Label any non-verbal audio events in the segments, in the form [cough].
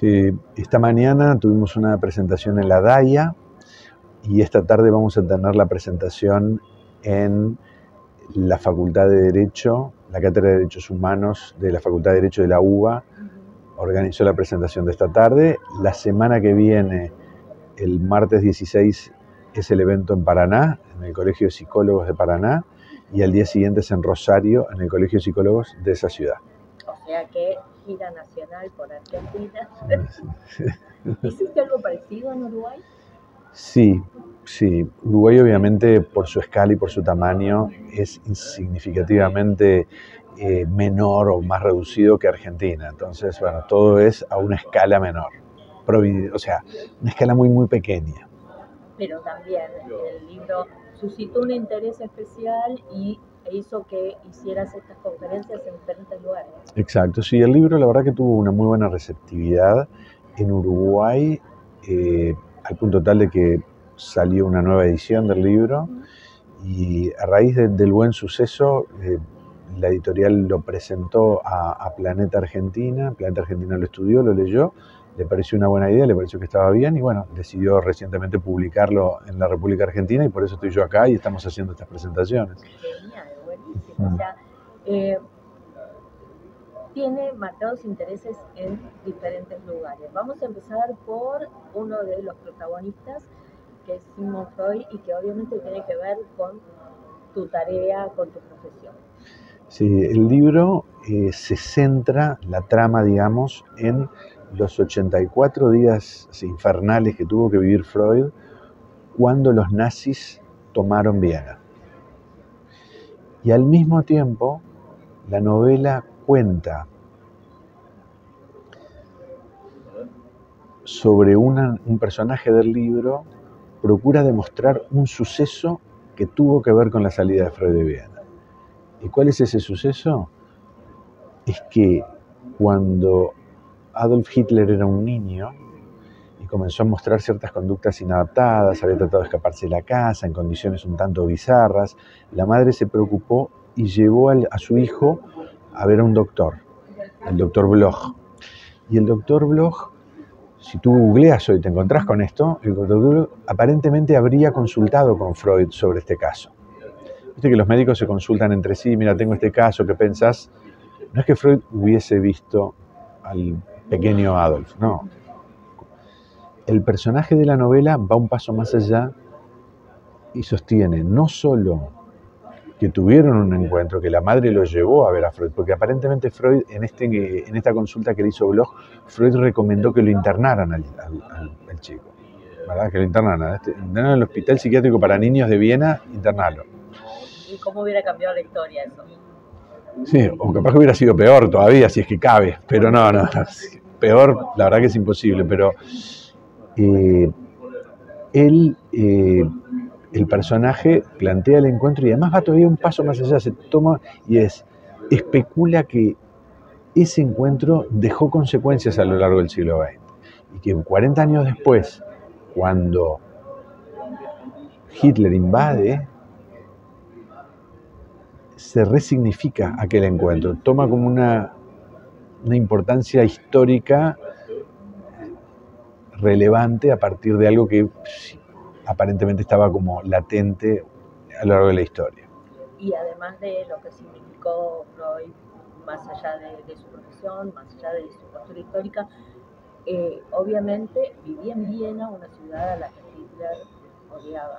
Sí, esta mañana tuvimos una presentación en la DAIA y esta tarde vamos a tener la presentación en la Facultad de Derecho, la Cátedra de Derechos Humanos de la Facultad de Derecho de la UBA. Organizó la presentación de esta tarde. La semana que viene, el martes 16, es el evento en Paraná, en el Colegio de Psicólogos de Paraná, y al día siguiente es en Rosario, en el Colegio de Psicólogos de esa ciudad. O sea que gira nacional por Argentina. [laughs] ¿Hiciste algo parecido en Uruguay? Sí, sí. Uruguay obviamente por su escala y por su tamaño es significativamente eh, menor o más reducido que Argentina. Entonces, bueno, todo es a una escala menor. O sea, una escala muy, muy pequeña. Pero también el libro suscitó un interés especial y hizo que hicieras estas conferencias en diferentes lugares. Exacto, sí, el libro la verdad que tuvo una muy buena receptividad en Uruguay. Eh, al punto tal de que salió una nueva edición del libro y a raíz del buen suceso eh, la editorial lo presentó a, Planeta Argentina, Planeta Argentina lo estudió, lo leyó, le pareció una buena idea, le pareció que estaba bien y bueno, decidió recientemente publicarlo en la República Argentina y por eso estoy yo acá y estamos haciendo estas presentaciones. Genial, O sea, eh, tiene marcados intereses en diferentes lugares. Vamos a empezar por uno de los protagonistas, que es Simon Freud, y que obviamente tiene que ver con tu tarea, con tu profesión. Sí, el libro eh, se centra, la trama, digamos, en los 84 días infernales que tuvo que vivir Freud cuando los nazis tomaron Viena. Y al mismo tiempo, la novela cuenta sobre un personaje del libro, procura demostrar un suceso que tuvo que ver con la salida de Freud de Viena. ¿Y cuál es ese suceso? Es que cuando Adolf Hitler era un niño y comenzó a mostrar ciertas conductas inadaptadas, había tratado de escaparse de la casa en condiciones un tanto bizarras, la madre se preocupó y llevó a su hijo a ver a un doctor, el doctor Bloch. Y el doctor Bloch, si tú googleas hoy te encontrás con esto, el doctor aparentemente habría consultado con Freud sobre este caso. Viste que los médicos se consultan entre sí, mira, tengo este caso, ¿qué pensás? No es que Freud hubiese visto al pequeño Adolf, no. El personaje de la novela va un paso más allá y sostiene no solo que tuvieron un encuentro, que la madre lo llevó a ver a Freud, porque aparentemente Freud, en, este, en esta consulta que le hizo Bloch, Freud recomendó que lo internaran al, chico, ¿verdad? Que lo internaran, este, en el Hospital Psiquiátrico para Niños de Viena, internarlo. ¿Y cómo hubiera cambiado la historia eso? Sí, o capaz que hubiera sido peor todavía, si es que cabe, pero no, no, peor, la verdad que es imposible, pero eh, él... Eh, el personaje plantea el encuentro y además va todavía un paso más allá, se toma y es, especula que ese encuentro dejó consecuencias a lo largo del siglo XX y que 40 años después, cuando Hitler invade, se resignifica aquel encuentro, toma como una, una importancia histórica relevante a partir de algo que aparentemente estaba como latente a lo largo de la historia. Y además de lo que significó Freud, más allá de, su profesión, más allá de su postura histórica, eh, obviamente vivía en Viena, una ciudad a la que Hitler odiaba.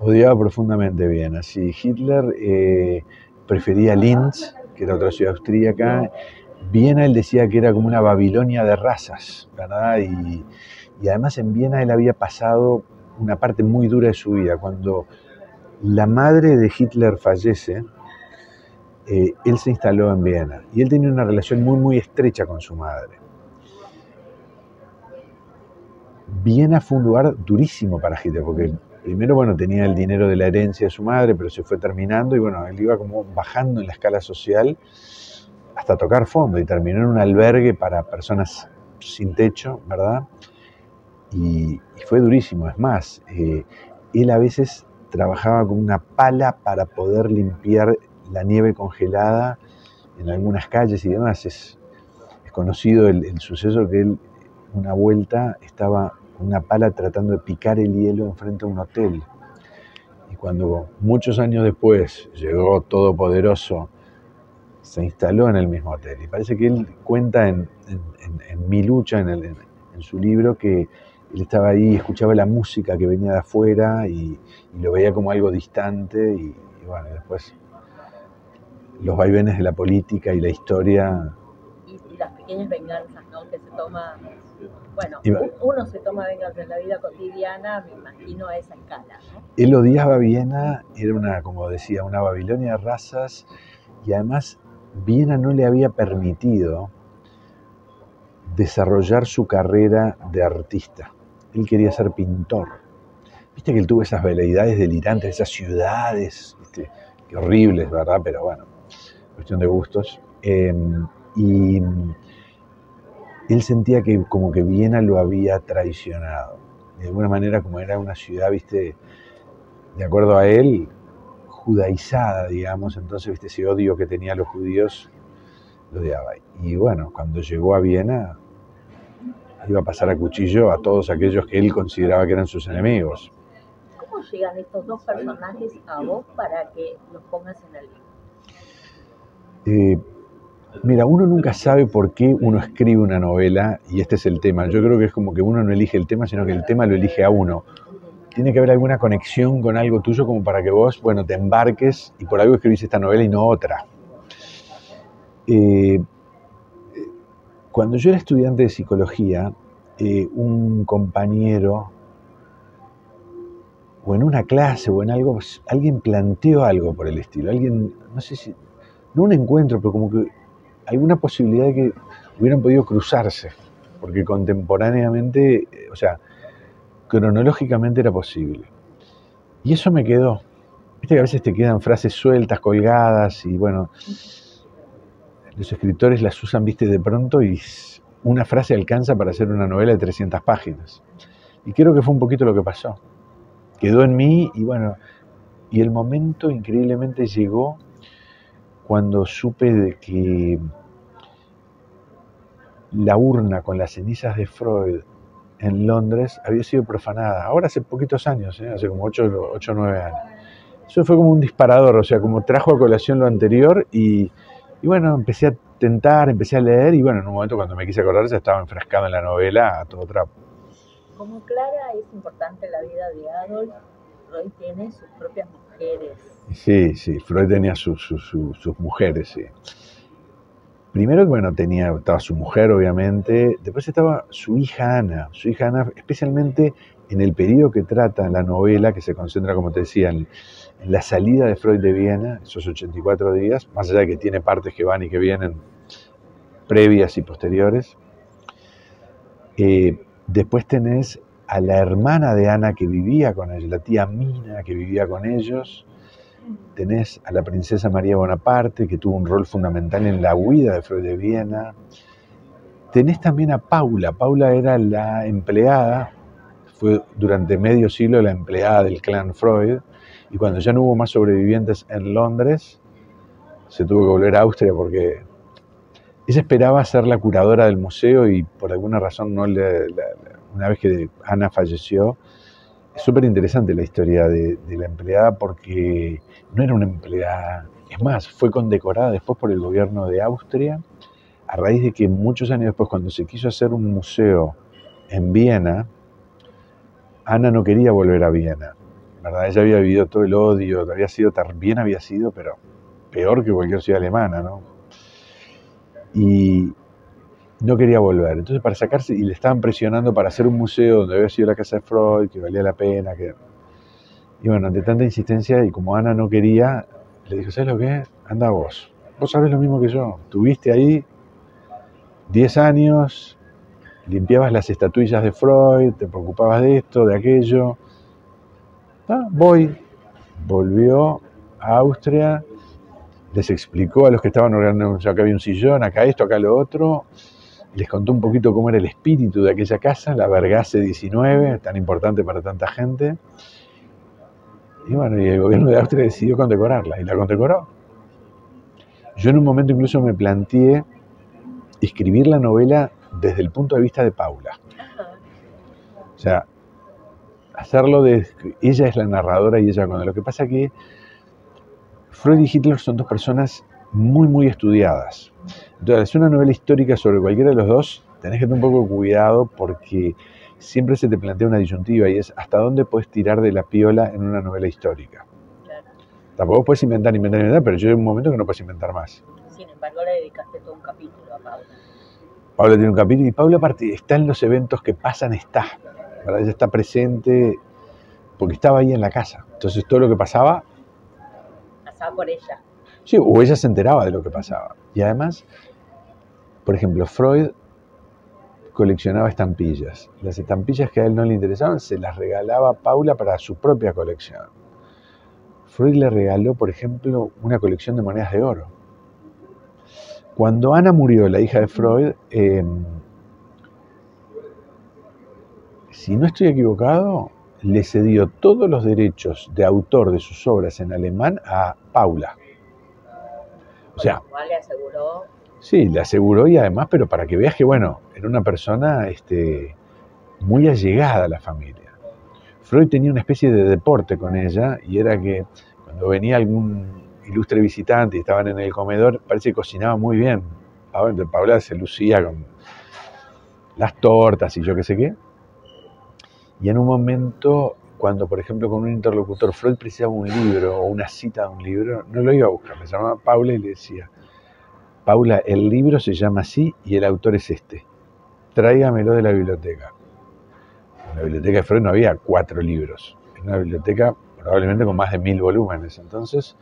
Odiaba profundamente Viena, sí. Hitler eh, prefería Linz, que era otra ciudad austríaca. Viena él decía que era como una Babilonia de razas, ¿verdad? Y, y además en Viena él había pasado una parte muy dura de su vida. Cuando la madre de Hitler fallece, eh, él se instaló en Viena y él tenía una relación muy, muy estrecha con su madre. Viena fue un lugar durísimo para Hitler, porque primero, bueno, tenía el dinero de la herencia de su madre, pero se fue terminando y bueno, él iba como bajando en la escala social hasta tocar fondo y terminó en un albergue para personas sin techo, ¿verdad? Y, fue durísimo. Es más, eh, él a veces trabajaba con una pala para poder limpiar la nieve congelada en algunas calles y demás. Es, conocido el, suceso que él una vuelta estaba una pala tratando de picar el hielo enfrente a un hotel. Y cuando muchos años después llegó Todopoderoso, se instaló en el mismo hotel. Y parece que él cuenta en, Mi lucha, en, su libro, que él estaba ahí, escuchaba la música que venía de afuera y, lo veía como algo distante. Y, y bueno, después los vaivenes de la política y la historia. Y, las pequeñas venganzas, ¿no? Que se toma. Bueno, uno se toma venganza en la vida cotidiana, me imagino a esa escala, ¿no? Él odiaba Viena, era una, como decía, una Babilonia de razas, y además Viena no le había permitido desarrollar su carrera de artista. Él quería ser pintor. Viste que él tuvo esas veleidades delirantes, esas ciudades, horribles, ¿verdad? Pero bueno, cuestión de gustos. Em, y él sentía que como que Viena lo había traicionado. De alguna manera, como era una ciudad, viste, de acuerdo a él, judaizada, digamos, entonces, viste, ese odio que tenía a los judíos, lo odiaba. Y bueno, cuando llegó a Viena, iba a pasar a cuchillo a todos aquellos que él consideraba que eran sus enemigos. ¿Cómo llegan estos dos personajes a vos para que los pongas en el libro? Eh, mira, uno nunca sabe por qué uno escribe una novela y este es el tema. Yo creo que es como que uno no elige el tema, sino que el tema lo elige a uno. Tiene que haber alguna conexión con algo tuyo como para que vos, bueno, te embarques y por algo escribís esta novela y no otra. Eh, cuando yo era estudiante de psicología, eh, un compañero, o en una clase o en algo, alguien planteó algo por el estilo. Alguien, no sé si, no un encuentro, pero como que alguna posibilidad de que hubieran podido cruzarse, porque contemporáneamente, o sea, cronológicamente era posible. Y eso me quedó. Viste que a veces te quedan frases sueltas, colgadas, y bueno, los escritores las usan, viste, de pronto y una frase alcanza para hacer una novela de 300 páginas. Y creo que fue un poquito lo que pasó. Quedó en mí y bueno, y el momento increíblemente llegó cuando supe de que la urna con las cenizas de Freud en Londres había sido profanada. Ahora hace poquitos años, ¿eh? hace como 8 o 9 años. Eso fue como un disparador, o sea, como trajo a colación lo anterior y, y, bueno, empecé a tentar, empecé a leer y bueno, en un momento cuando me quise acordar ya estaba enfrascado en la novela a todo trapo. Como Clara es importante la vida de Adolf, Freud tiene sus propias mujeres Sí, sí, Freud tenía sus mujeres, sí. Primero, bueno, tenía, estaba su mujer, obviamente, después estaba su hija Ana, su hija Ana, especialmente en el periodo que trata la novela, que se concentra, como te decía, en, la salida de Freud de Viena, esos 84 días, más allá de que tiene partes que van y que vienen previas y posteriores. Eh, después tenés a la hermana de Ana que vivía con ellos, la tía Mina que vivía con ellos, tenés a la princesa María Bonaparte, que tuvo un rol fundamental en la huida de Freud de Viena. Tenés también a Paula. Paula era la empleada, fue durante medio siglo la empleada del clan Freud, y cuando ya no hubo más sobrevivientes en Londres, se tuvo que volver a Austria porque ella esperaba ser la curadora del museo y por alguna razón no le, una vez que Ana falleció, es súper interesante la historia de, la empleada porque no era una empleada, es más, fue condecorada después por el gobierno de Austria a raíz de que muchos años después, cuando se quiso hacer un museo en Viena, Ana no quería volver a Viena, ¿verdad? Ella había vivido todo el odio, había sido, bien había sido, pero peor que cualquier ciudad alemana, ¿no? Y, no quería volver. Entonces, para sacarse, y le estaban presionando para hacer un museo donde había sido la casa de Freud, que valía la pena. Que... Y bueno, ante tanta insistencia, y como Ana no quería, le dijo: ¿Sabes lo que? Anda vos. Vos sabés lo mismo que yo. Tuviste ahí 10 años, limpiabas las estatuillas de Freud, te preocupabas de esto, de aquello. Ah, voy. Volvió a Austria, les explicó a los que estaban organizando, acá había un sillón, acá esto, acá lo otro, les contó un poquito cómo era el espíritu de aquella casa, la Vergase 19, tan importante para tanta gente. Y bueno, y el gobierno de Austria decidió condecorarla, y la condecoró. Yo en un momento incluso me planteé escribir la novela desde el punto de vista de Paula. O sea, hacerlo de... Ella es la narradora y ella cuando... Lo que pasa que Freud y Hitler son dos personas muy, muy estudiadas. Entonces, es una novela histórica sobre cualquiera de los dos, tenés que tener un poco de cuidado porque siempre se te plantea una disyuntiva y es hasta dónde puedes tirar de la piola en una novela histórica. Tampoco puedes inventar, inventar, inventar, pero yo en un momento que no puedes inventar más. Sin embargo, le dedicaste todo un capítulo a Paula. Paula tiene un capítulo y Paula está en los eventos que pasan, está. ¿Verdad? Ella está presente porque estaba ahí en la casa. Entonces todo lo que pasaba... Pasaba por ella. Sí, o ella se enteraba de lo que pasaba. Y además, por ejemplo, Freud coleccionaba estampillas. Las estampillas que a él no le interesaban se las regalaba a Paula para su propia colección. Freud le regaló, por ejemplo, una colección de monedas de oro. Cuando Ana murió, la hija de Freud, em, si no estoy equivocado, le cedió todos los derechos de autor de sus obras en alemán a Paula. O sea, le aseguró. Sí, le aseguró y además, pero para que veas que, bueno, era una persona este, muy allegada a la familia. Freud tenía una especie de deporte con ella y era que cuando venía algún ilustre visitante y estaban en el comedor, parece que cocinaba muy bien. Paula se lucía con las tortas y yo qué sé qué. Y en un momento, cuando por ejemplo con un interlocutor Freud precisaba un libro o una cita de un libro, no lo iba a buscar, le llamaba Paula y le decía, Paula, el libro se llama así y el autor es este. Tráigamelo de la biblioteca. En la biblioteca de Freud no había cuatro libros. En una biblioteca probablemente con más de mil volúmenes. Entonces,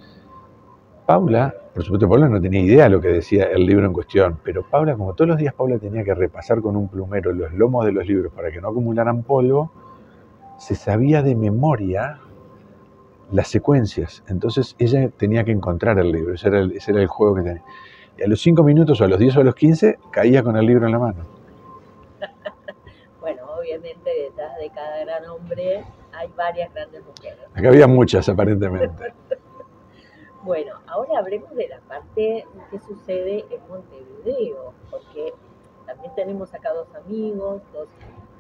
Paula, por supuesto, Paula no tenía idea de lo que decía el libro en cuestión, pero Paula, como todos los días Paula tenía que repasar con un plumero los lomos de los libros para que no acumularan polvo, se sabía de memoria las secuencias. Entonces ella tenía que encontrar el libro, ese era el, ese era el juego que tenía. Y a los 5 minutos, o a los 10 o a los 15, caía con el libro en la mano. [laughs] bueno, obviamente detrás de cada gran hombre hay varias grandes mujeres. Acá había muchas, aparentemente. [laughs] bueno, ahora hablemos de la parte que sucede en Montevideo, porque también tenemos acá dos amigos, dos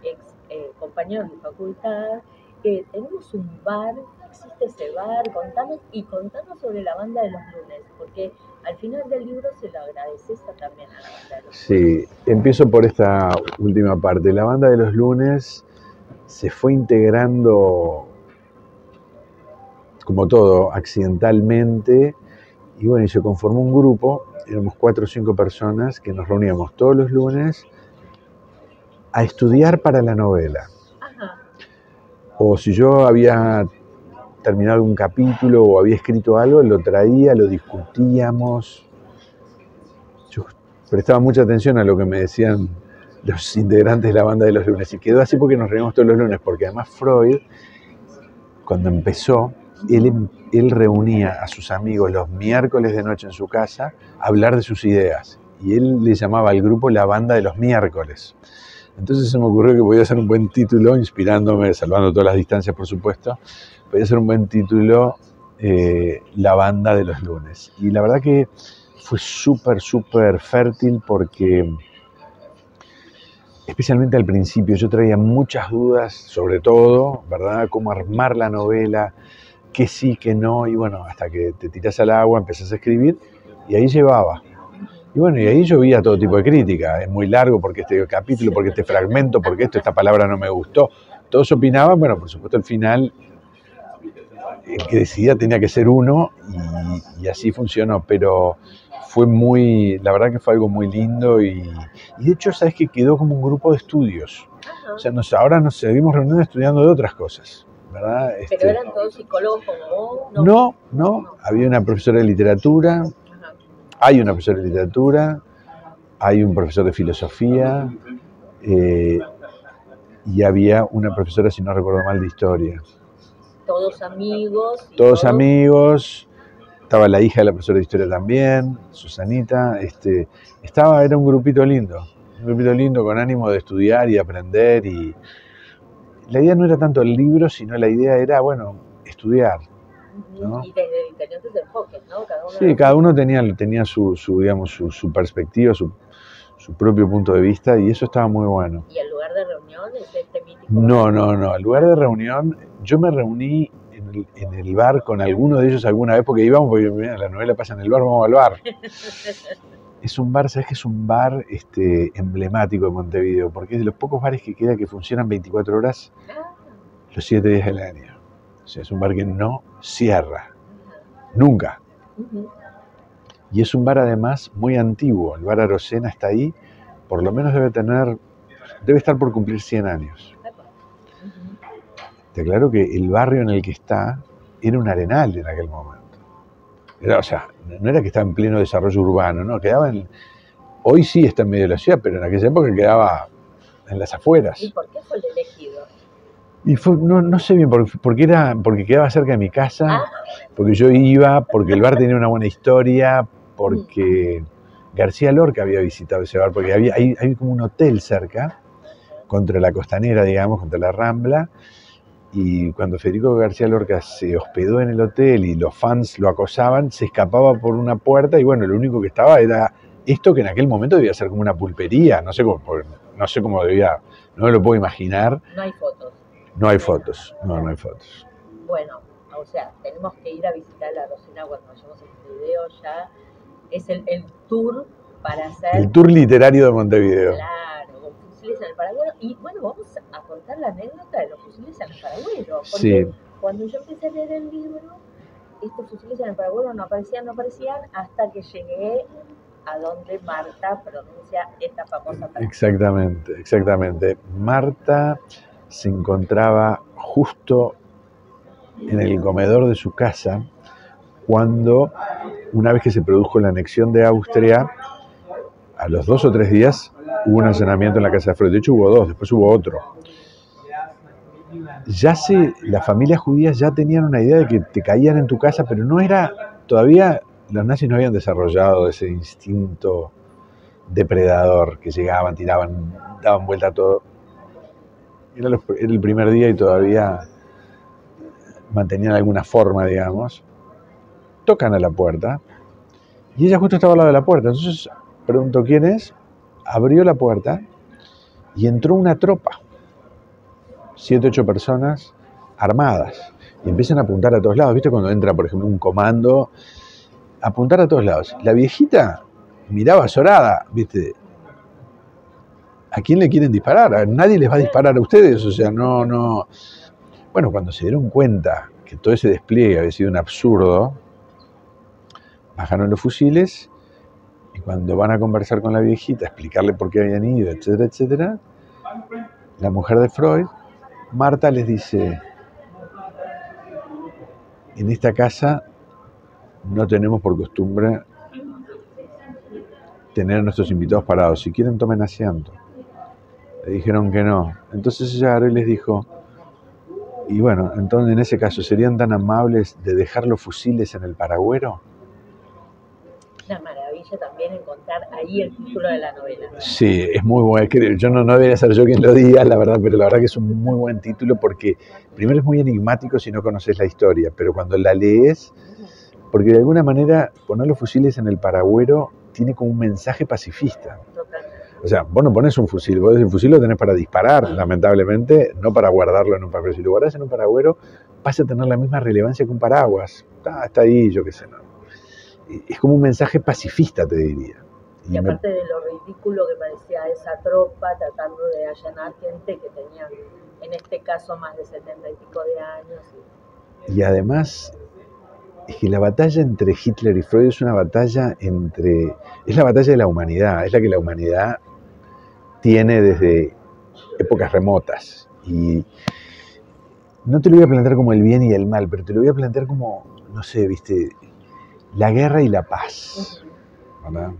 ex eh, compañeros de facultad, que tenemos un bar, existe ese bar, contanos y contanos sobre la banda de los lunes, porque al final del libro se lo agradeces también a la banda de los lunes. Sí, empiezo por esta última parte. La banda de los lunes se fue integrando como todo, accidentalmente, y bueno, y se conformó un grupo, éramos cuatro o cinco personas que nos reuníamos todos los lunes a estudiar para la novela. O si yo había terminado un capítulo o había escrito algo, lo traía, lo discutíamos. Yo prestaba mucha atención a lo que me decían los integrantes de la banda de los lunes. Y quedó así porque nos reunimos todos los lunes, porque además Freud, cuando empezó, él, él reunía a sus amigos los miércoles de noche en su casa a hablar de sus ideas. Y él le llamaba al grupo la banda de los miércoles. Entonces se me ocurrió que podía ser un buen título, inspirándome, salvando todas las distancias por supuesto, podía ser un buen título eh, La banda de los lunes. Y la verdad que fue súper, súper fértil porque especialmente al principio yo traía muchas dudas sobre todo, ¿verdad? Cómo armar la novela, qué sí, qué no, y bueno, hasta que te tiras al agua, empezás a escribir y ahí llevaba. Y bueno, y ahí llovía todo tipo de crítica. Es muy largo porque este capítulo, porque este fragmento, porque esto, esta palabra no me gustó. Todos opinaban, bueno, por supuesto el final, el que decidía tenía que ser uno y, así funcionó, pero fue muy, la verdad que fue algo muy lindo y, de hecho, sabes que quedó como un grupo de estudios. O sea, nos, ahora nos seguimos reuniendo estudiando de otras cosas. ¿verdad? ¿Pero este, eran todos psicólogos como vos? No, no, había una profesora de literatura, hay una profesora de literatura, hay un profesor de filosofía eh, y había una profesora, si no recuerdo mal, de historia. Todos amigos. Todos, amigos. Estaba la hija de la profesora de historia también, Susanita. Este, estaba, era un grupito lindo, un grupito lindo con ánimo de estudiar y aprender. Y la idea no era tanto el libro, sino la idea era, bueno, estudiar, y desde diferentes enfoques, ¿no? Cada uno sí, cada uno tenía, tenía su, su digamos, su, su perspectiva, su, su propio punto de vista y eso estaba muy bueno. ¿Y el lugar de reunión es este mítico? No, no, no. El lugar de reunión, yo me reuní en el, en el bar con alguno de ellos alguna vez porque íbamos, porque mira, la novela pasa en el bar, vamos al bar. [laughs] es un bar, ¿sabes que es un bar este, emblemático de Montevideo? Porque es de los pocos bares que queda que funcionan 24 horas Ah, los 7 días del año. O sea, es un bar que no cierra, nunca. Y es un bar además muy antiguo. El bar Arocena está ahí, por lo menos debe tener, debe estar por cumplir 100 años. Te aclaro que el barrio en el que está era un arenal en aquel momento. Era, o sea, no era que estaba en pleno desarrollo urbano, no, quedaba en... Hoy sí está en medio de la ciudad, pero en aquella época quedaba en las afueras. ¿Y por qué fue el? Y fue, no, no sé bien, por, porque, era, porque quedaba cerca de mi casa, Ah. porque yo iba, porque el bar tenía una buena historia, porque García Lorca había visitado ese bar, porque había, hay, hay como un hotel cerca, contra la costanera, digamos, contra la Rambla, y cuando Federico García Lorca se hospedó en el hotel y los fans lo acosaban, se escapaba por una puerta y bueno, lo único que estaba era esto que en aquel momento debía ser como una pulpería, no sé cómo, no sé cómo debía, no me lo puedo imaginar, No hay fotos. No hay fotos, no, no hay fotos. Bueno, o sea, tenemos que ir a visitar la Rosena cuando vayamos a este video ya. Es el, el tour para hacer, El tour literario de Montevideo. claro, con fusiles en el Paraguero. Y bueno, vamos a contar la anécdota de los fusiles en el Paraguero. Porque Sí. cuando yo empecé a leer el libro, estos fusiles en el Paraguero no aparecían, no aparecían, hasta que llegué a donde Marta pronuncia esta famosa frase. Exactamente, exactamente. Marta se encontraba justo en el comedor de su casa cuando, una vez que se produjo la anexión de Austria, a los dos o tres días hubo un allanamiento en la casa de Freud. De hecho hubo dos, después hubo otro. Ya se, las familias judías ya tenían una idea de que te caían en tu casa, pero no era, todavía los nazis no habían desarrollado ese instinto depredador que llegaban, tiraban, daban vuelta a todo. Era, el primer día y todavía mantenían alguna forma, digamos. Tocan a la puerta y ella justo estaba al lado de la puerta. Entonces preguntó quién es, abrió la puerta y entró una tropa, siete, ocho personas armadas y empiezan a apuntar a todos lados. ¿Viste cuando entra, por ejemplo, un comando? Apuntar a todos lados. La viejita miraba azorada, ¿viste? ¿A quién le quieren disparar? A nadie les va a disparar a ustedes, o sea, no, no. Bueno, cuando se dieron cuenta que todo ese despliegue había sido un absurdo, bajaron los fusiles y cuando van a conversar con la viejita, explicarle por qué habían ido, etcétera, etcétera, la mujer de Freud, Marta les dice, en esta casa no tenemos por costumbre tener a nuestros invitados parados. Si quieren, tomen asiento. Le dijeron que no. Entonces ella agarró y les dijo, y bueno, entonces en ese caso, ¿serían tan amables de dejar los fusiles en el paragüero? Una maravilla también encontrar ahí el título de la novela. Sí, es muy bueno. Yo no, no debería ser yo quien lo diga, la verdad, pero la verdad que es un muy buen título porque primero es muy enigmático si no conoces la historia, pero cuando la lees, porque de alguna manera poner los fusiles en el paragüero tiene como un mensaje pacifista. O sea, vos no pones un fusil, vos el fusil lo tenés para disparar, lamentablemente, no para guardarlo en un papel. Si lo guardás en un paragüero, pasa a tener la misma relevancia que un paraguas. Está, está ahí, yo qué sé. ¿no? Y Es como un mensaje pacifista, te diría. Y Y me- aparte de lo ridículo que parecía esa tropa tratando de allanar gente que tenía, en este caso, más de setenta y pico de años. Y además, es que la batalla entre Hitler y Freud es una batalla entre. Es la batalla de la humanidad, es la que la humanidad tiene desde épocas remotas. Y no te lo voy a plantear como el bien y el mal, pero te lo voy a plantear como, no sé, viste, la guerra y la paz, ¿verdad?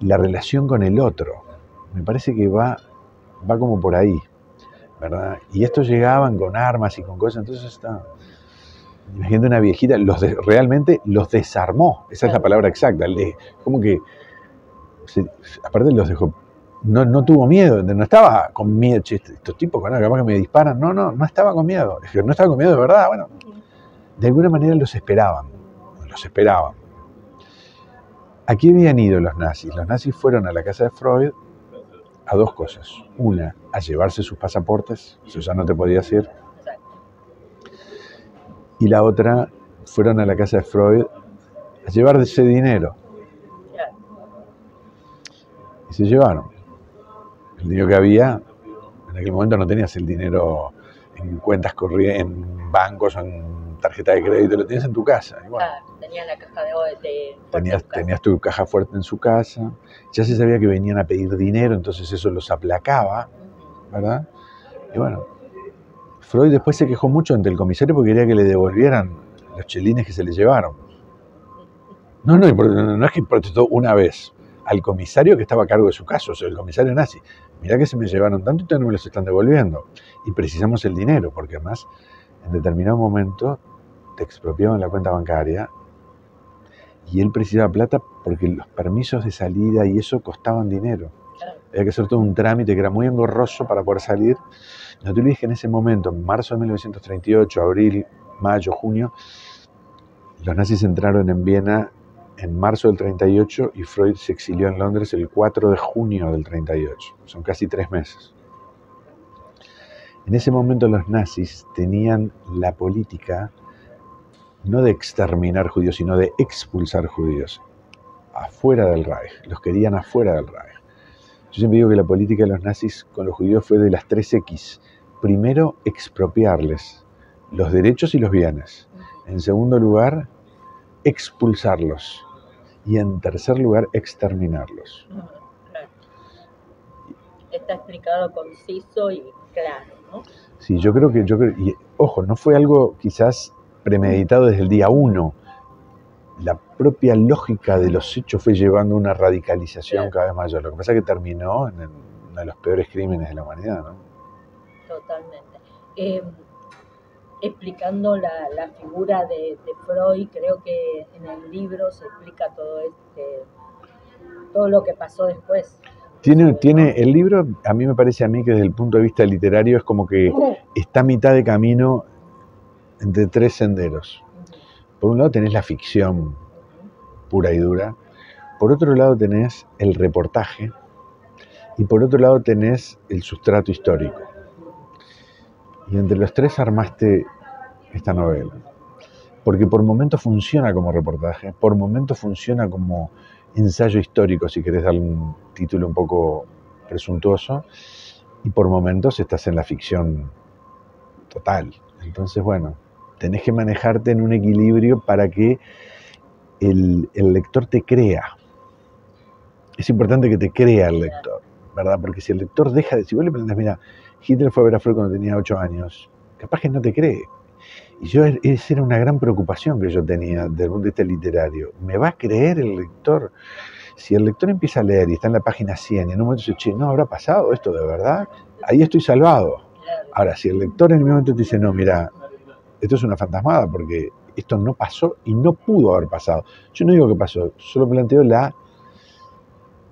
La relación con el otro. Me parece que va, va como por ahí, ¿verdad? Y estos llegaban con armas y con cosas, entonces está. Imagínate una viejita, los de- realmente los desarmó, esa es la palabra exacta. le- como que, aparte los dejó, no, no tuvo miedo, no estaba con miedo, "Che, estos tipos, bueno, capaz que me disparan, no, no, no estaba con miedo, no estaba con miedo de verdad, bueno, de alguna manera los esperaban, los esperaban. ¿A qué habían ido los nazis? Los nazis fueron a la casa de Freud a dos cosas. Una, a llevarse sus pasaportes, eso ya no te podía hacer. Y la otra, fueron a la casa de Freud a llevar ese dinero. Y se llevaron. El dinero que había, en aquel momento no tenías el dinero en cuentas corrientes, en bancos en tarjeta de crédito, lo tenías en tu casa. tenías la caja de, tenías, tenías tu caja fuerte en su casa. Ya se sabía que venían a pedir dinero, entonces eso los aplacaba, ¿verdad? Y bueno, Freud después se quejó mucho ante el comisario porque quería que le devolvieran los chelines que se le llevaron. No, no, no es que protestó una vez al comisario que estaba a cargo de su caso, o sea, el comisario nazi. Mirá que se me llevaron tanto y ustedes no me los están devolviendo. Y precisamos el dinero, porque además en determinado momento te expropiaban la cuenta bancaria y él precisaba plata porque los permisos de salida y eso costaban dinero. Había que hacer todo un trámite que era muy engorroso para poder salir. No te olvides que en ese momento, en marzo de 1938, abril, mayo, junio, los nazis entraron en Viena en marzo del 38 y Freud se exilió en Londres el 4 de junio del 38. Son casi tres meses. En ese momento los nazis tenían la política no de exterminar judíos, sino de expulsar judíos afuera del Reich. Los querían afuera del Reich. Yo siempre digo que la política de los nazis con los judíos fue de las tres X. Primero, expropiarles los derechos y los bienes. En segundo lugar, expulsarlos. Y en tercer lugar, exterminarlos. Está explicado conciso y claro, ¿no? Sí, yo creo que, yo y ojo, no fue algo quizás premeditado desde el día uno. La propia lógica de los hechos fue llevando una radicalización cada vez mayor. Lo que pasa es que terminó en uno de los peores crímenes de la humanidad, ¿no? Totalmente. Eh, explicando la, la figura de, Freud, creo que en el libro se explica todo este, todo lo que pasó después. Tiene, tiene, el libro, a mí me parece a mí que desde el punto de vista literario es como que está a mitad de camino entre tres senderos. Por un lado tenés la ficción pura y dura, por otro lado tenés el reportaje y por otro lado tenés el sustrato histórico. Y entre los tres armaste esta novela. Porque por momentos funciona como reportaje, por momentos funciona como ensayo histórico, si querés darle un título un poco presuntuoso, y por momentos estás en la ficción total. Entonces, bueno, tenés que manejarte en un equilibrio para que el, lector te crea. Es importante que te crea el lector, ¿verdad? Porque si el lector deja de... Si vos le preguntas, mira, Hitler fue a ver a Freud cuando tenía 8 años, capaz que no te cree. Y yo, esa era una gran preocupación que yo tenía desde el punto de vista literario. ¿Me va a creer el lector? Si el lector empieza a leer y está en la página 100 y en un momento dice, che, ¿no habrá pasado esto de verdad? Ahí estoy salvado. Ahora, si el lector en un momento te dice, no, mira, esto es una fantasmada porque esto no pasó y no pudo haber pasado. Yo no digo que pasó, solo planteo la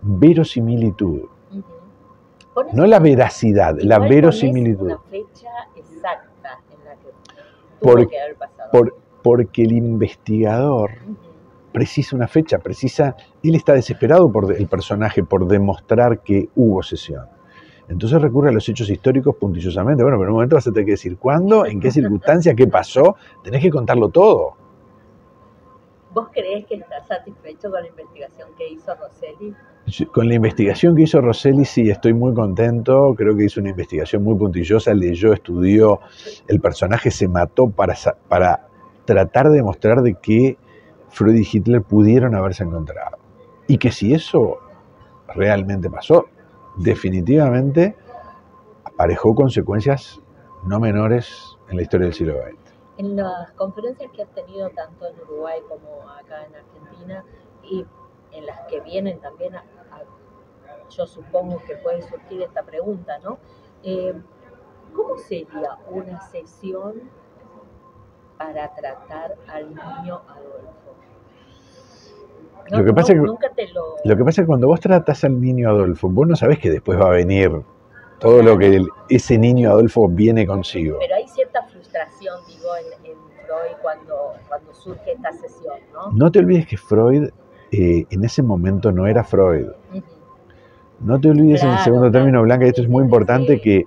verosimilitud. No la veracidad, la verosimilitud. Una fecha exacta en la que tuvo que haber pasado. porque el investigador precisa una fecha, precisa, él está desesperado por el personaje por demostrar que hubo sesión. Entonces recurre a los hechos históricos puntillosamente. Bueno, pero en un momento vas a tener que decir cuándo, en qué [laughs] circunstancia, qué pasó. Tenés que contarlo todo. ¿Vos creés que estás satisfecho con la investigación que hizo Rosselli? Con la investigación que hizo Rosselli sí, estoy muy contento. Creo que hizo una investigación muy puntillosa, leyó, estudió. El personaje se mató para, para tratar de demostrar de que Freud y Hitler pudieron haberse encontrado. Y que si eso realmente pasó, definitivamente aparejó consecuencias no menores en la historia del siglo XX. En las conferencias que has tenido tanto en Uruguay como acá en Argentina y en las que vienen también, yo supongo que puede surgir esta pregunta, ¿no? Eh, ¿Cómo sería una sesión para tratar al niño Adolfo? lo, que pasa es que cuando vos tratas al niño Adolfo, vos no sabés que después va a venir todo lo que ese niño Adolfo viene consigo. Pero hay cierta frustración, digo, en, Freud cuando, surge esta sesión, ¿no? No te olvides que Freud eh, en ese momento no era Freud. No te olvides en el segundo término, Blanca, y esto es muy importante, que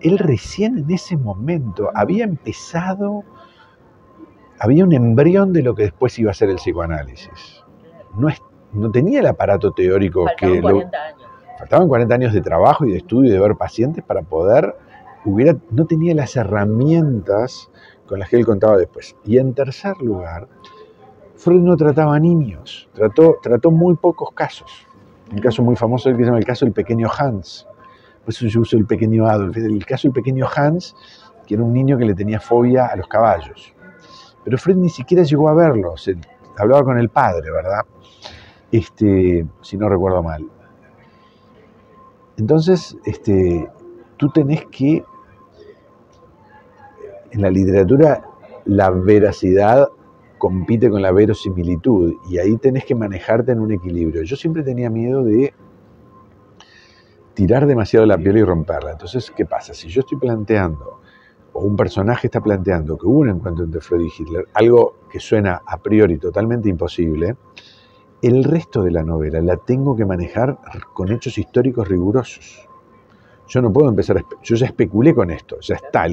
él recién en ese momento había empezado, había un embrión de lo que después iba a ser el psicoanálisis. No, no tenía el aparato teórico Faltaban que... 40 años. faltaban 40 años de trabajo y de estudio y de ver pacientes para poder... Hubiera, no tenía las herramientas con las que él contaba después. Y en tercer lugar, Freud no trataba niños, trató, trató muy pocos casos. Un caso muy famoso que se llama el caso del pequeño Hans. Por eso yo uso el pequeño Adolf. El caso del pequeño Hans, que era un niño que le tenía fobia a los caballos. Pero Freud ni siquiera llegó a verlo. Hablaba con el padre, ¿verdad? Este, si no recuerdo mal. Entonces, este, tú tenés que, en la literatura, la veracidad compite con la verosimilitud y ahí tenés que manejarte en un equilibrio. Yo siempre tenía miedo de tirar demasiado la piel y romperla. Entonces, ¿qué pasa? Si yo estoy planteando, o un personaje está planteando que hubo un encuentro entre Freud y Hitler, algo que suena a priori totalmente imposible, el resto de la novela la tengo que manejar con hechos históricos rigurosos. Yo no puedo empezar a... Yo ya especulé con esto, ya está.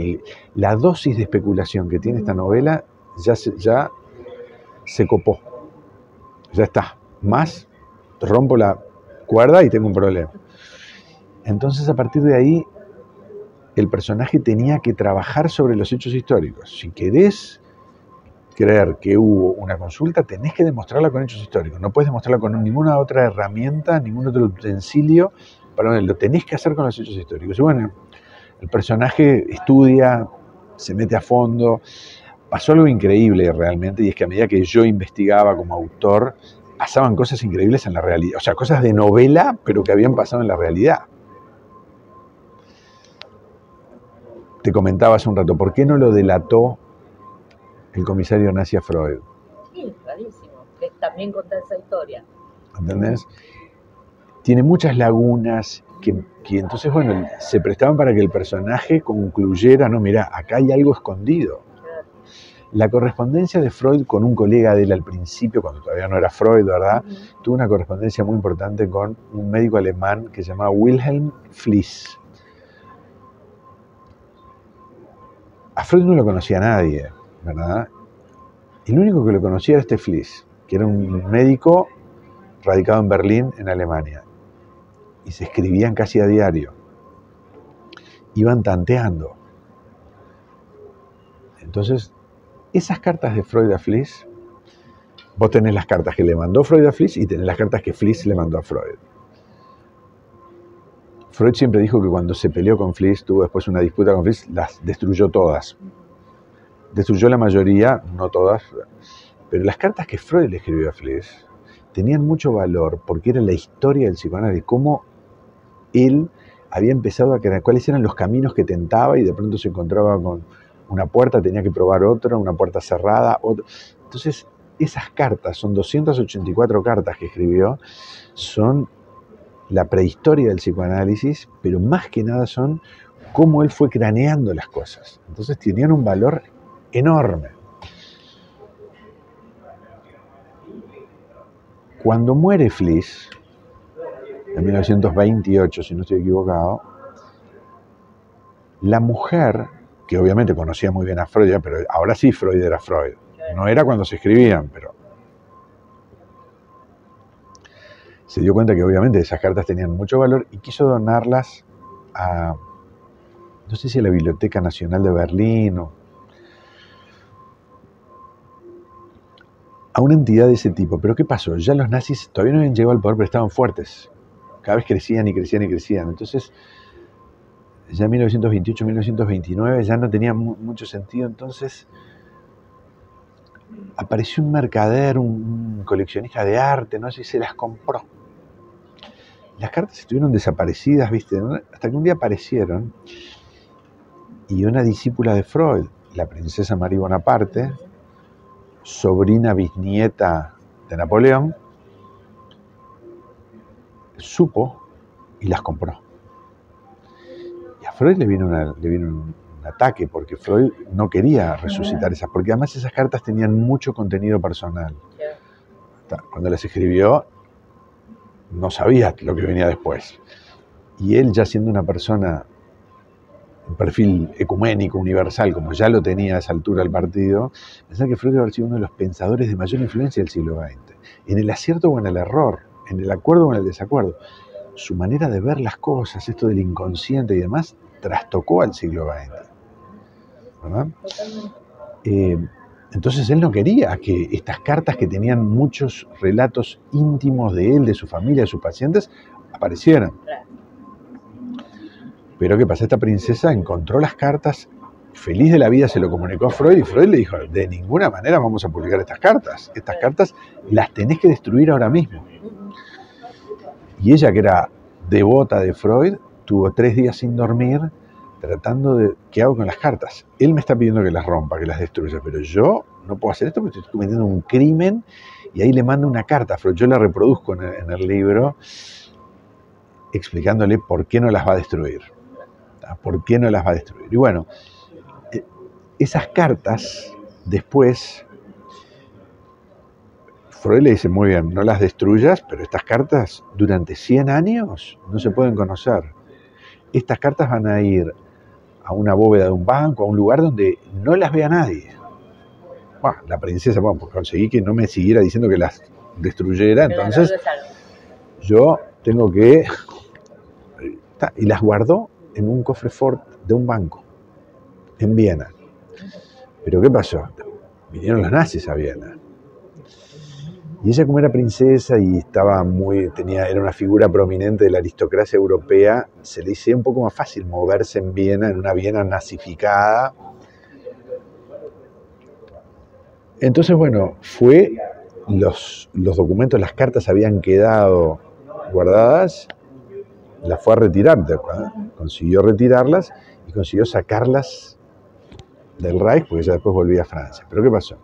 La dosis de especulación que tiene esta novela ya, ya se copó. Ya está. Más rompo la cuerda y tengo un problema. Entonces a partir de ahí el personaje tenía que trabajar sobre los hechos históricos. Si querés creer que hubo una consulta, tenés que demostrarla con hechos históricos. No puedes demostrarla con ninguna otra herramienta, ningún otro utensilio. Para lo tenés que hacer con los hechos históricos. Y bueno, el personaje estudia, se mete a fondo. Pasó algo increíble realmente, y es que a medida que yo investigaba como autor, pasaban cosas increíbles en la realidad. O sea, cosas de novela, pero que habían pasado en la realidad. te comentaba hace un rato, ¿por qué no lo delató el comisario nazi a Freud? Sí, clarísimo, que también contar esa historia. ¿Entendés? Tiene muchas lagunas que, que, entonces, bueno, se prestaban para que el personaje concluyera, no, mira, acá hay algo escondido. La correspondencia de Freud con un colega de él al principio, cuando todavía no era Freud, ¿verdad? Uh -huh. Tuvo una correspondencia muy importante con un médico alemán que se llamaba Wilhelm Fliess. A Freud no lo conocía nadie, ¿verdad? El único que lo conocía era este Fliss, que era un médico radicado en Berlín, en Alemania. Y se escribían casi a diario. Iban tanteando. Entonces, esas cartas de Freud a Fliss, vos tenés las cartas que le mandó Freud a Fliss y tenés las cartas que Fliss le mandó a Freud. Freud siempre dijo que cuando se peleó con Fliss, tuvo después una disputa con Fliss, las destruyó todas. Destruyó la mayoría, no todas, pero las cartas que Freud le escribió a Fliss tenían mucho valor porque era la historia del psicoanálisis, cómo él había empezado a crear, cuáles eran los caminos que tentaba y de pronto se encontraba con una puerta, tenía que probar otra, una puerta cerrada. Entonces, esas cartas, son 284 cartas que escribió, son la prehistoria del psicoanálisis, pero más que nada son cómo él fue craneando las cosas. Entonces tenían un valor enorme. Cuando muere Fliss, en 1928, si no estoy equivocado, la mujer, que obviamente conocía muy bien a Freud, pero ahora sí Freud era Freud, no era cuando se escribían, pero se dio cuenta que obviamente esas cartas tenían mucho valor y quiso donarlas a, no sé si a la Biblioteca Nacional de Berlín o a una entidad de ese tipo. Pero ¿qué pasó? Ya los nazis todavía no habían llegado al poder, pero estaban fuertes. Cada vez crecían y crecían y crecían. Entonces, ya en 1928, 1929 ya no tenía mucho sentido. Entonces, apareció un mercader, un coleccionista de arte, no sé si se las compró. Las cartas estuvieron desaparecidas, ¿viste? Hasta que un día aparecieron y una discípula de Freud, la princesa María Bonaparte, sobrina bisnieta de Napoleón, supo y las compró. Freud le vino, una, le vino un, un, ataque porque Freud no quería resucitar esas, porque además esas cartas tenían mucho contenido personal. Cuando las escribió, no sabía lo que venía después. Y él, ya siendo una persona, un perfil ecuménico, universal, como ya lo tenía a esa altura el partido, pensaba que Freud había sido uno de los pensadores de mayor influencia del siglo XX, en el acierto o en el error, en el acuerdo o en el desacuerdo. Su manera de ver las cosas, esto del inconsciente y demás, trastocó al siglo XX. Eh, entonces él no quería que estas cartas que tenían muchos relatos íntimos de él, de su familia, de sus pacientes, aparecieran. Pero ¿qué pasa? Esta princesa encontró las cartas, feliz de la vida se lo comunicó a Freud y Freud le dijo, de ninguna manera vamos a publicar estas cartas. Estas cartas las tenés que destruir ahora mismo. Y ella, que era devota de Freud, tuvo tres días sin dormir tratando de qué hago con las cartas. Él me está pidiendo que las rompa, que las destruya, pero yo no puedo hacer esto porque estoy cometiendo un crimen y ahí le mando una carta. Yo la reproduzco en el, libro explicándole por qué no las va a destruir. ¿Por qué no las va a destruir? Y bueno, eh, esas cartas después, Freud le dice, muy bien, no las destruyas, pero estas cartas durante 100 años no se pueden conocer. Estas cartas van a ir a una bóveda de un banco, a un lugar donde no las vea nadie. Bueno, la princesa, bueno, pues conseguí que no me siguiera diciendo que las destruyera, entonces yo tengo que... Y las guardó en un cofre fort de un banco, en Viena. Pero ¿qué pasó? Vinieron los nazis a Viena. Y ella como era princesa y estaba muy, tenía, era una figura prominente de la aristocracia europea, se le hacía un poco más fácil moverse en Viena, en una Viena nazificada. Entonces, bueno, fue, los, los documentos, las cartas habían quedado guardadas, las fue a retirar, consiguió retirarlas y consiguió sacarlas del Reich, porque ella después volvía a Francia. Pero ¿qué pasó?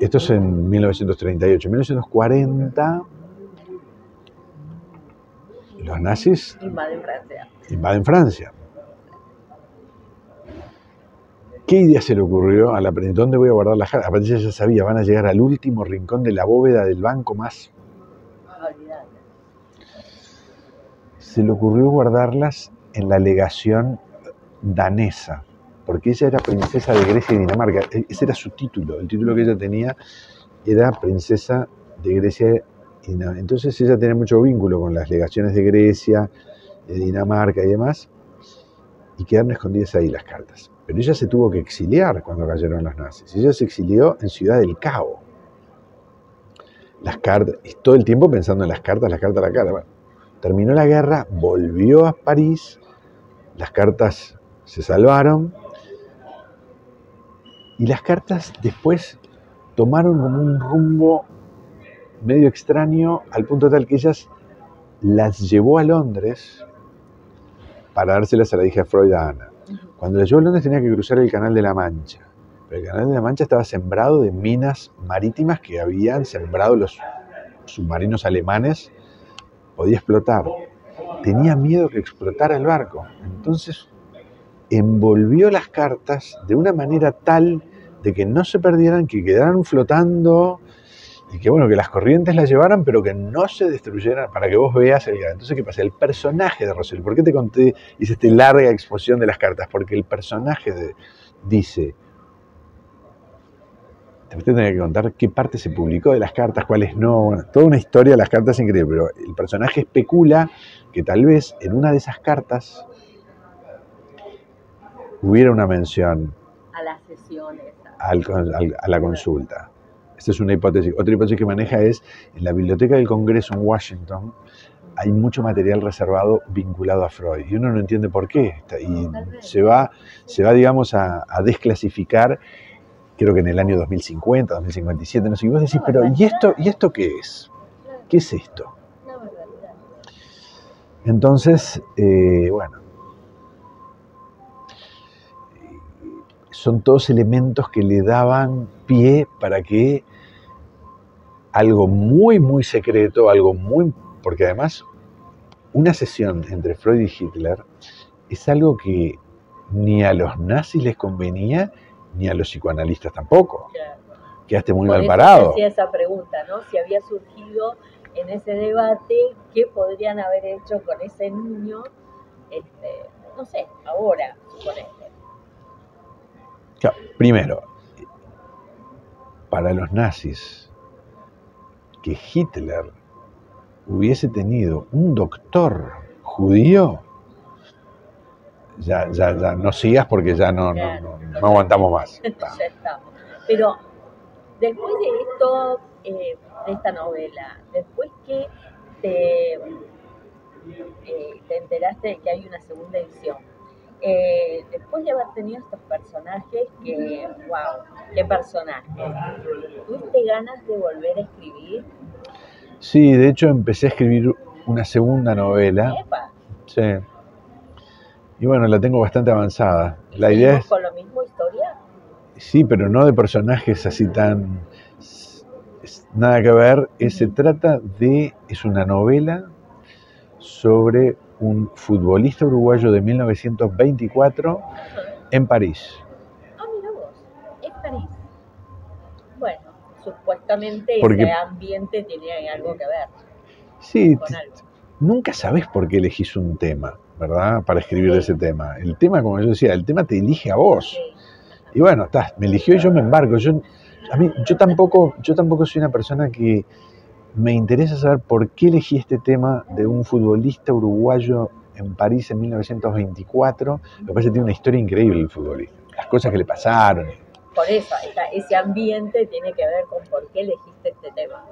Esto es en 1938. En 1940 los nazis invaden Francia. Invaden Francia. ¿Qué idea se le ocurrió a la? ¿Dónde voy a guardar las cartas? Aparte ella ya sabía, van a llegar al último rincón de la bóveda del banco más. Se le ocurrió guardarlas en la legación danesa porque ella era princesa de Grecia y Dinamarca. E, ese era su título. El título que ella tenía era princesa de Grecia y Dinamarca. Entonces ella tenía mucho vínculo con las legaciones de Grecia, de Dinamarca y demás, y quedaron escondidas ahí las cartas. Pero ella se tuvo que exiliar cuando cayeron los nazis. Ella se exilió en Ciudad del Cabo. Las cartas, todo el tiempo pensando en las cartas, las cartas, las cartas. Bueno, terminó la guerra, volvió a París, las cartas se salvaron, y las cartas después tomaron como un rumbo medio extraño al punto tal que ellas las llevó a Londres para dárselas a la hija Freud a Ana. Cuando las llevó a Londres tenía que cruzar el Canal de la Mancha. Pero el Canal de la Mancha estaba sembrado de minas marítimas que habían sembrado los submarinos alemanes. Podía explotar. Tenía miedo que explotara el barco. Entonces envolvió las cartas de una manera tal de que no se perdieran, que quedaran flotando y que bueno, que las corrientes las llevaran, pero que no se destruyeran, para que vos veas el Entonces, ¿qué pasa? El personaje de Rosell, ¿por qué te conté, hice esta larga exposición de las cartas? Porque el personaje dice, te tener que contar qué parte se publicó de las cartas, cuáles no, bueno, toda una historia de las cartas increíble, pero el personaje especula que tal vez en una de esas cartas hubiera una mención a las sesiones, a la consulta. Esta es una hipótesis. Otra hipótesis que maneja es, en la Biblioteca del Congreso en Washington hay mucho material reservado vinculado a Freud y uno no entiende por qué. Y se va, se va digamos, a, desclasificar, creo que en el año 2050, 2057, no sé, y vos decís, pero ¿y esto, ¿y esto qué es? ¿Qué es esto? Entonces, eh, bueno, son todos elementos que le daban pie para que algo muy, muy secreto, algo muy... Porque además, una sesión entre Freud y Hitler es algo que ni a los nazis les convenía, ni a los psicoanalistas tampoco. quedaste muy mal parado. hacía esa pregunta, ¿no? Si había surgido en ese debate qué podrían haber hecho con ese niño, este, no sé, ahora, suponete. Claro, primero, para los nazis, que Hitler hubiese tenido un doctor judío, ya, ya, ya no sigas porque ya no, no, no, aguantamos más. [laughs] ya estamos. Pero después de esto, eh, de esta novela, después que te, eh, te enteraste de que hay una segunda edición, eh, después de haber tenido estos personajes, que, wow, qué personaje, ¿tuviste ganas de volver a escribir? Sí, de hecho empecé a escribir una segunda novela. Sí. Y bueno, la tengo bastante avanzada. La idea es... ¿Con la misma historia? Sí, pero no de personajes así tan... Nada que ver. Se trata de... Es una novela sobre un futbolista uruguayo de 1924 en París. Ah, mira vos, en París. Bueno, supuestamente ese ambiente tiene algo que ver. Sí, nunca sabes por qué elegís un tema, ¿verdad? Para escribir ese tema. El tema, como yo decía, el tema te elige a vos. Y bueno, estás, me eligió y yo me embarco. Yo, a mí, yo tampoco, yo tampoco soy una persona que me interesa saber por qué elegí este tema de un futbolista uruguayo en París en 1924. Me parece que tiene una historia increíble el futbolista, las cosas que le pasaron. Por eso, ese ambiente tiene que ver con por qué elegiste este tema.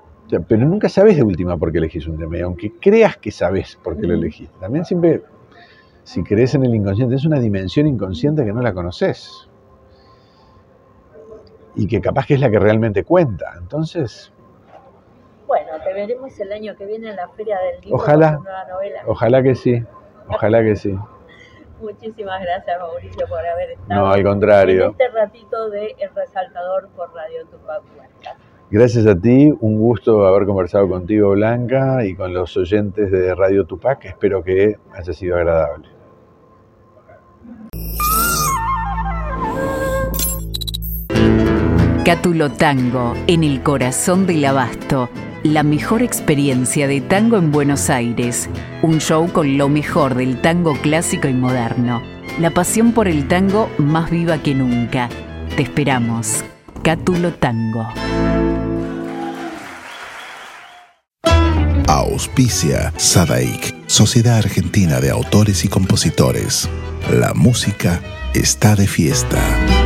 pero nunca sabes de última por qué elegís un tema, y aunque creas que sabes por qué lo elegiste. También siempre, si crees en el inconsciente, es una dimensión inconsciente que no la conoces. Y que capaz que es la que realmente cuenta. Entonces, bueno, te veremos el año que viene en la Feria del Libro ojalá, con nueva novela. Ojalá que sí, ojalá que sí. [laughs] Muchísimas gracias, Mauricio, por haber estado no, al contrario. en este ratito de El Resaltador por Radio Tupac Gracias a ti, un gusto haber conversado contigo, Blanca, y con los oyentes de Radio Tupac. Espero que haya sido agradable. Cátulo Tango, en el corazón del abasto la mejor experiencia de tango en Buenos Aires. Un show con lo mejor del tango clásico y moderno. La pasión por el tango más viva que nunca. Te esperamos. Cátulo Tango. Auspicia Sadaik, Sociedad Argentina de Autores y Compositores. La música está de fiesta.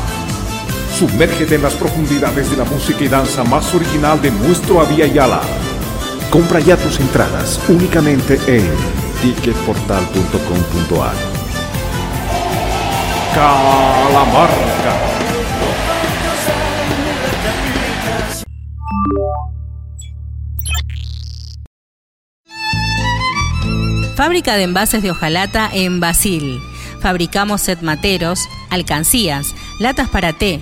Sumérgete en las profundidades de la música y danza más original de nuestro Avia Yala. Compra ya tus entradas únicamente en ticketportal.com.ar. Calamarca. Fábrica de envases de hojalata en Basil. Fabricamos set materos, alcancías, latas para té